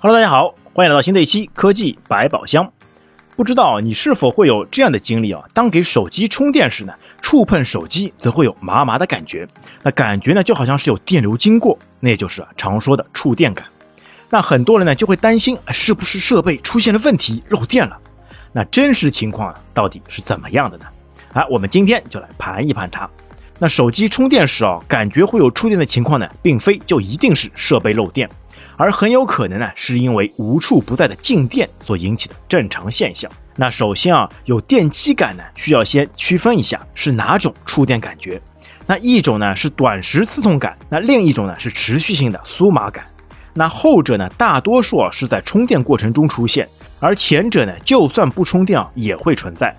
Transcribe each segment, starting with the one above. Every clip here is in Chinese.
Hello，大家好，欢迎来到新的一期科技百宝箱。不知道你是否会有这样的经历啊？当给手机充电时呢，触碰手机则会有麻麻的感觉，那感觉呢就好像是有电流经过，那也就是常说的触电感。那很多人呢就会担心，是不是设备出现了问题漏电了？那真实情况到底是怎么样的呢？啊，我们今天就来盘一盘它。那手机充电时啊，感觉会有触电的情况呢，并非就一定是设备漏电。而很有可能呢，是因为无处不在的静电所引起的正常现象。那首先啊，有电击感呢，需要先区分一下是哪种触电感觉。那一种呢是短时刺痛感，那另一种呢是持续性的酥麻感。那后者呢，大多数啊是在充电过程中出现，而前者呢，就算不充电啊也会存在。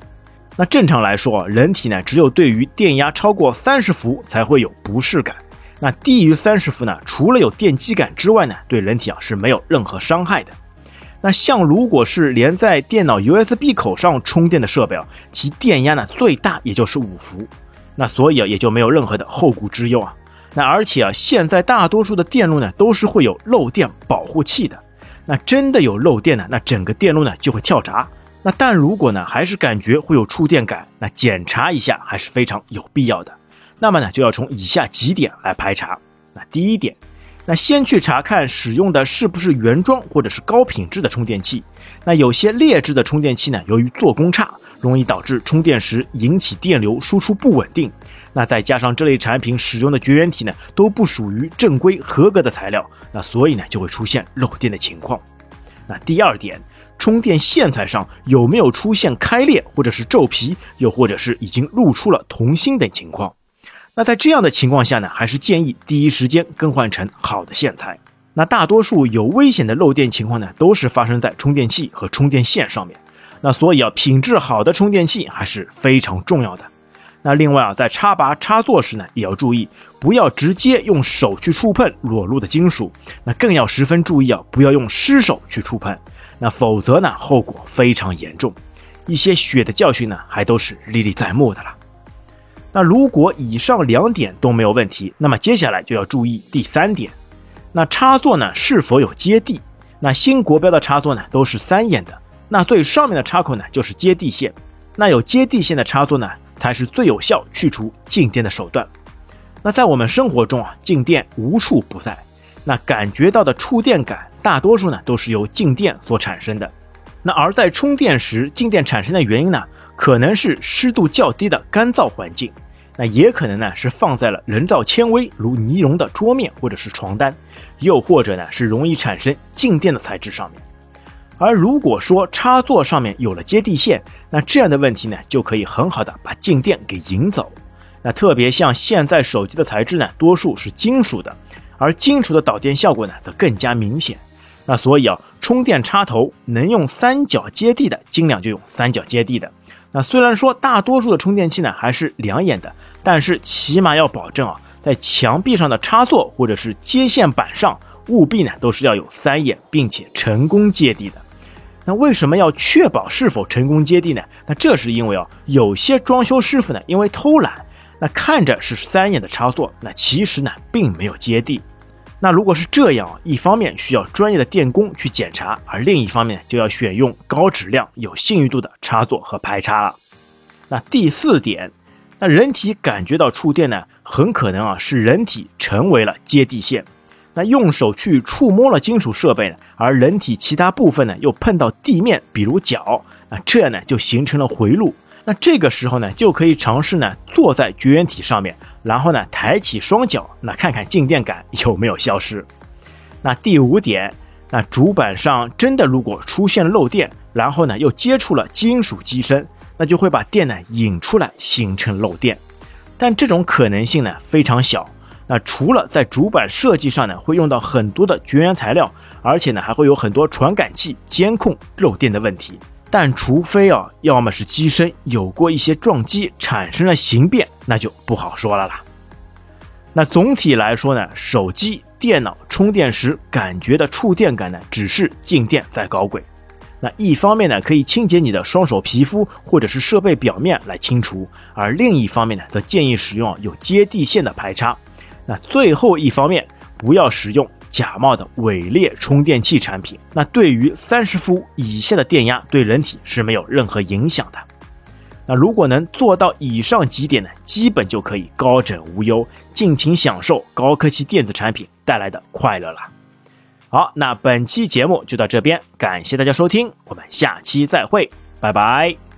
那正常来说，人体呢只有对于电压超过三十伏才会有不适感。那低于三十伏呢？除了有电击感之外呢，对人体啊是没有任何伤害的。那像如果是连在电脑 USB 口上充电的设备啊，其电压呢最大也就是五伏，那所以啊也就没有任何的后顾之忧啊。那而且啊，现在大多数的电路呢都是会有漏电保护器的。那真的有漏电呢，那整个电路呢就会跳闸。那但如果呢还是感觉会有触电感，那检查一下还是非常有必要的。那么呢，就要从以下几点来排查。那第一点，那先去查看使用的是不是原装或者是高品质的充电器。那有些劣质的充电器呢，由于做工差，容易导致充电时引起电流输出不稳定。那再加上这类产品使用的绝缘体呢，都不属于正规合格的材料，那所以呢，就会出现漏电的情况。那第二点，充电线材上有没有出现开裂或者是皱皮，又或者是已经露出了铜芯等情况？那在这样的情况下呢，还是建议第一时间更换成好的线材。那大多数有危险的漏电情况呢，都是发生在充电器和充电线上面。那所以啊，品质好的充电器还是非常重要的。那另外啊，在插拔插座时呢，也要注意不要直接用手去触碰裸露的金属。那更要十分注意啊，不要用湿手去触碰，那否则呢，后果非常严重。一些血的教训呢，还都是历历在目的了。那如果以上两点都没有问题，那么接下来就要注意第三点。那插座呢是否有接地？那新国标的插座呢都是三眼的，那最上面的插口呢就是接地线。那有接地线的插座呢才是最有效去除静电的手段。那在我们生活中啊，静电无处不在，那感觉到的触电感大多数呢都是由静电所产生的。那而在充电时静电产生的原因呢？可能是湿度较低的干燥环境，那也可能呢是放在了人造纤维如尼龙的桌面或者是床单，又或者呢是容易产生静电的材质上面。而如果说插座上面有了接地线，那这样的问题呢就可以很好的把静电给引走。那特别像现在手机的材质呢，多数是金属的，而金属的导电效果呢则更加明显。那所以啊，充电插头能用三角接地的，尽量就用三角接地的。那虽然说大多数的充电器呢还是两眼的，但是起码要保证啊，在墙壁上的插座或者是接线板上，务必呢都是要有三眼，并且成功接地的。那为什么要确保是否成功接地呢？那这是因为啊，有些装修师傅呢因为偷懒，那看着是三眼的插座，那其实呢并没有接地。那如果是这样，一方面需要专业的电工去检查，而另一方面就要选用高质量、有信誉度的插座和排插了。那第四点，那人体感觉到触电呢，很可能啊是人体成为了接地线。那用手去触摸了金属设备呢，而人体其他部分呢又碰到地面，比如脚，那这样呢就形成了回路。那这个时候呢，就可以尝试呢坐在绝缘体上面。然后呢，抬起双脚，那看看静电感有没有消失。那第五点，那主板上真的如果出现漏电，然后呢又接触了金属机身，那就会把电呢引出来，形成漏电。但这种可能性呢非常小。那除了在主板设计上呢会用到很多的绝缘材料，而且呢还会有很多传感器监控漏电的问题。但除非啊，要么是机身有过一些撞击，产生了形变，那就不好说了啦。那总体来说呢，手机、电脑充电时感觉的触电感呢，只是静电在搞鬼。那一方面呢，可以清洁你的双手皮肤或者是设备表面来清除；而另一方面呢，则建议使用有接地线的排插。那最后一方面，不要使用假冒的伪劣充电器产品。那对于三十伏以下的电压，对人体是没有任何影响的。那如果能做到以上几点呢，基本就可以高枕无忧，尽情享受高科技电子产品带来的快乐了。好，那本期节目就到这边，感谢大家收听，我们下期再会，拜拜。